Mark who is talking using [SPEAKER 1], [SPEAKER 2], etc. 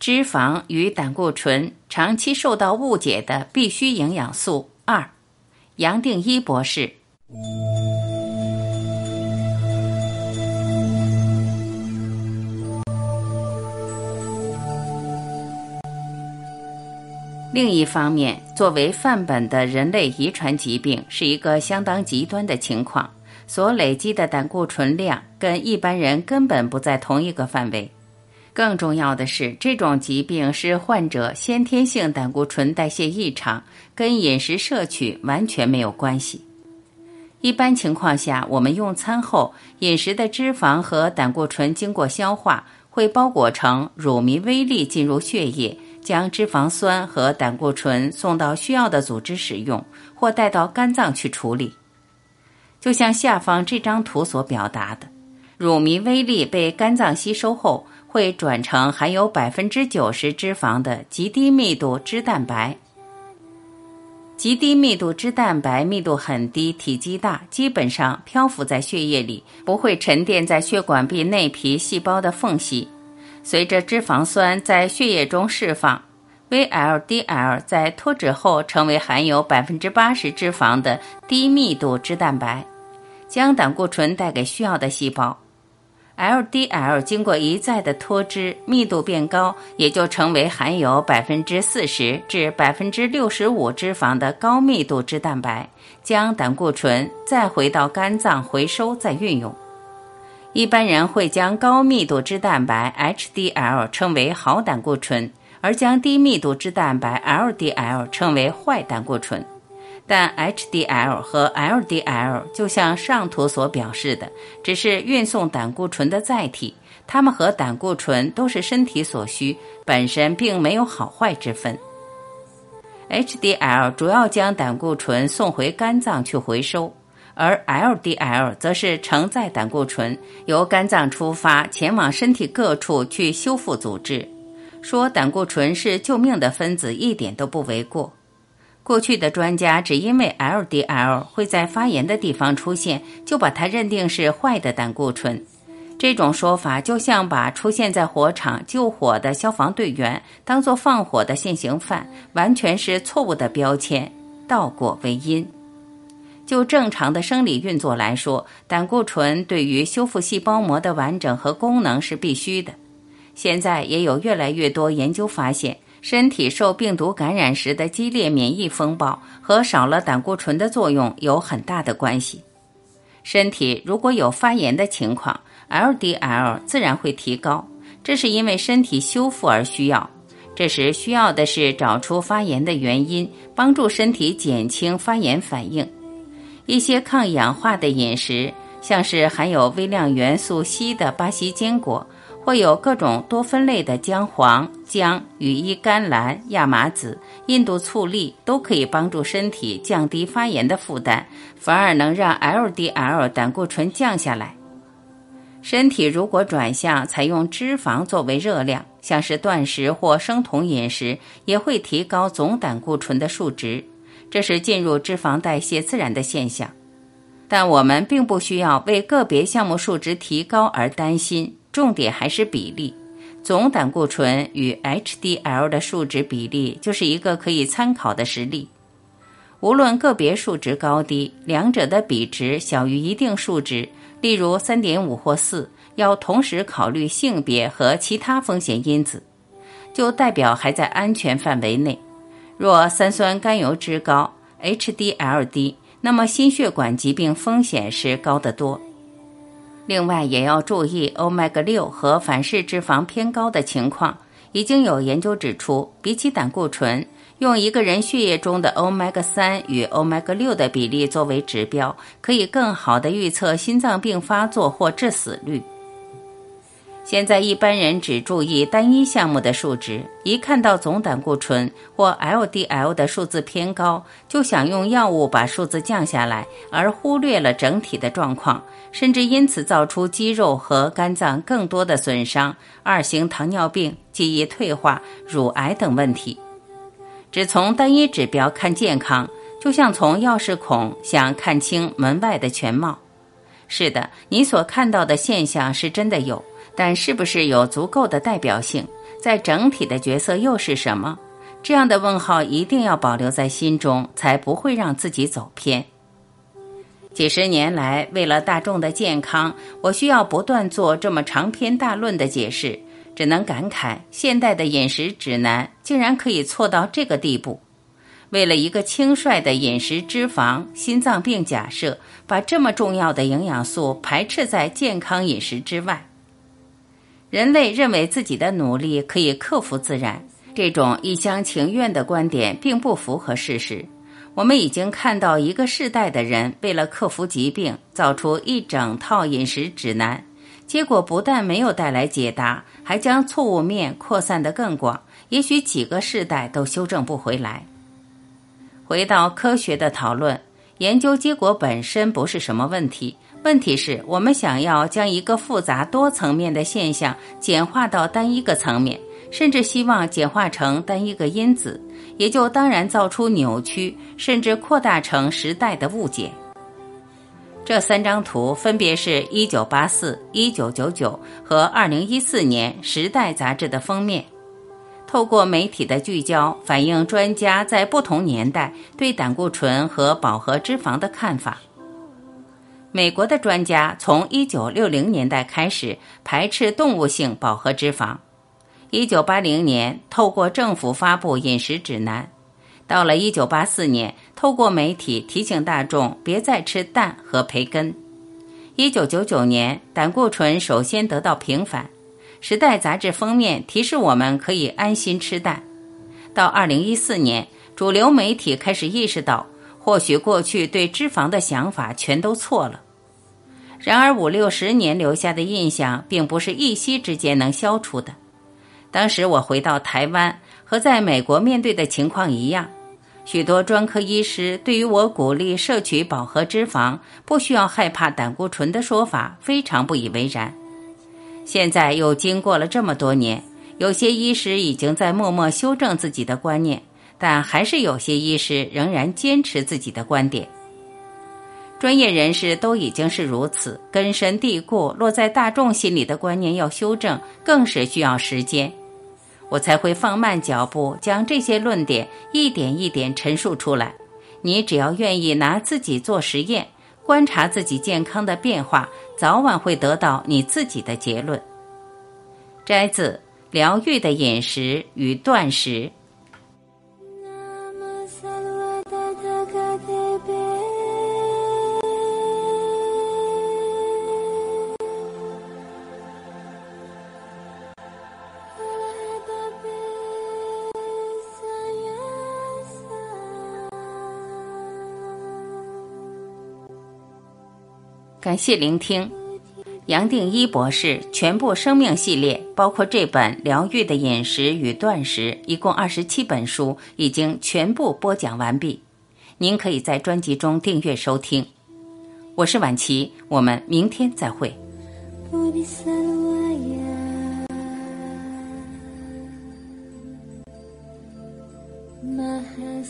[SPEAKER 1] 脂肪与胆固醇长期受到误解的必需营养素二，杨定一博士。另一方面，作为范本的人类遗传疾病是一个相当极端的情况，所累积的胆固醇量跟一般人根本不在同一个范围。更重要的是，这种疾病是患者先天性胆固醇代谢异常，跟饮食摄取完全没有关系。一般情况下，我们用餐后饮食的脂肪和胆固醇经过消化，会包裹成乳糜微粒进入血液，将脂肪酸和胆固醇送到需要的组织使用，或带到肝脏去处理。就像下方这张图所表达的，乳糜微粒被肝脏吸收后。会转成含有百分之九十脂肪的极低密度脂蛋白。极低密度脂蛋白密度很低，体积大，基本上漂浮在血液里，不会沉淀在血管壁内皮细胞的缝隙。随着脂肪酸在血液中释放，VLDL 在脱脂后成为含有百分之八十脂肪的低密度脂蛋白，将胆固醇带给需要的细胞。LDL 经过一再的脱脂，密度变高，也就成为含有百分之四十至百分之六十五脂肪的高密度脂蛋白，将胆固醇再回到肝脏回收再运用。一般人会将高密度脂蛋白 HDL 称为好胆固醇，而将低密度脂蛋白 LDL 称为坏胆固醇。但 HDL 和 LDL 就像上图所表示的，只是运送胆固醇的载体，它们和胆固醇都是身体所需，本身并没有好坏之分。HDL 主要将胆固醇送回肝脏去回收，而 LDL 则是承载胆固醇，由肝脏出发前往身体各处去修复组织。说胆固醇是救命的分子，一点都不为过。过去的专家只因为 LDL 会在发炎的地方出现，就把它认定是坏的胆固醇。这种说法就像把出现在火场救火的消防队员当作放火的现行犯，完全是错误的标签。倒果为因。就正常的生理运作来说，胆固醇对于修复细胞膜的完整和功能是必须的。现在也有越来越多研究发现。身体受病毒感染时的激烈免疫风暴和少了胆固醇的作用有很大的关系。身体如果有发炎的情况，LDL 自然会提高，这是因为身体修复而需要。这时需要的是找出发炎的原因，帮助身体减轻发炎反应。一些抗氧化的饮食，像是含有微量元素硒的巴西坚果。会有各种多酚类的姜黄、姜、羽衣甘蓝、亚麻籽、印度醋栗，都可以帮助身体降低发炎的负担，反而能让 LDL 胆固醇降下来。身体如果转向采用脂肪作为热量，像是断食或生酮饮食，也会提高总胆固醇的数值，这是进入脂肪代谢自然的现象。但我们并不需要为个别项目数值提高而担心。重点还是比例，总胆固醇与 HDL 的数值比例就是一个可以参考的实例。无论个别数值高低，两者的比值小于一定数值，例如三点五或四，要同时考虑性别和其他风险因子，就代表还在安全范围内。若三酸甘油脂高，HDL 低，那么心血管疾病风险是高得多。另外也要注意 Omega 六和反式脂肪偏高的情况。已经有研究指出，比起胆固醇，用一个人血液中的 Omega 三与 Omega 六的比例作为指标，可以更好地预测心脏病发作或致死率。现在一般人只注意单一项目的数值，一看到总胆固醇或 LDL 的数字偏高，就想用药物把数字降下来，而忽略了整体的状况，甚至因此造出肌肉和肝脏更多的损伤、二型糖尿病、记忆退化、乳癌等问题。只从单一指标看健康，就像从钥匙孔想看清门外的全貌。是的，你所看到的现象是真的有。但是不是有足够的代表性？在整体的角色又是什么？这样的问号一定要保留在心中，才不会让自己走偏。几十年来，为了大众的健康，我需要不断做这么长篇大论的解释，只能感慨现代的饮食指南竟然可以错到这个地步。为了一个轻率的饮食脂肪心脏病假设，把这么重要的营养素排斥在健康饮食之外。人类认为自己的努力可以克服自然，这种一厢情愿的观点并不符合事实。我们已经看到一个世代的人为了克服疾病，造出一整套饮食指南，结果不但没有带来解答，还将错误面扩散得更广，也许几个世代都修正不回来。回到科学的讨论，研究结果本身不是什么问题，问题是我们想要将一个复杂多层面的现象简化到单一个层面，甚至希望简化成单一个因子。也就当然造出扭曲，甚至扩大成时代的误解。这三张图分别是一九八四、一九九九和二零一四年《时代》杂志的封面。透过媒体的聚焦，反映专家在不同年代对胆固醇和饱和脂肪的看法。美国的专家从一九六零年代开始排斥动物性饱和脂肪。一九八零年，透过政府发布饮食指南；到了一九八四年，透过媒体提醒大众别再吃蛋和培根。一九九九年，胆固醇首先得到平反，《时代》杂志封面提示我们可以安心吃蛋。到二零一四年，主流媒体开始意识到，或许过去对脂肪的想法全都错了。然而，五六十年留下的印象，并不是一夕之间能消除的。当时我回到台湾，和在美国面对的情况一样，许多专科医师对于我鼓励摄取饱和脂肪、不需要害怕胆固醇的说法非常不以为然。现在又经过了这么多年，有些医师已经在默默修正自己的观念，但还是有些医师仍然坚持自己的观点。专业人士都已经是如此，根深蒂固落在大众心里的观念要修正，更是需要时间。我才会放慢脚步，将这些论点一点一点陈述出来。你只要愿意拿自己做实验，观察自己健康的变化，早晚会得到你自己的结论。摘自《疗愈的饮食与断食》。感谢聆听，杨定一博士全部生命系列，包括这本《疗愈的饮食与断食》，一共二十七本书，已经全部播讲完毕。您可以在专辑中订阅收听。我是晚琪，我们明天再会。Maha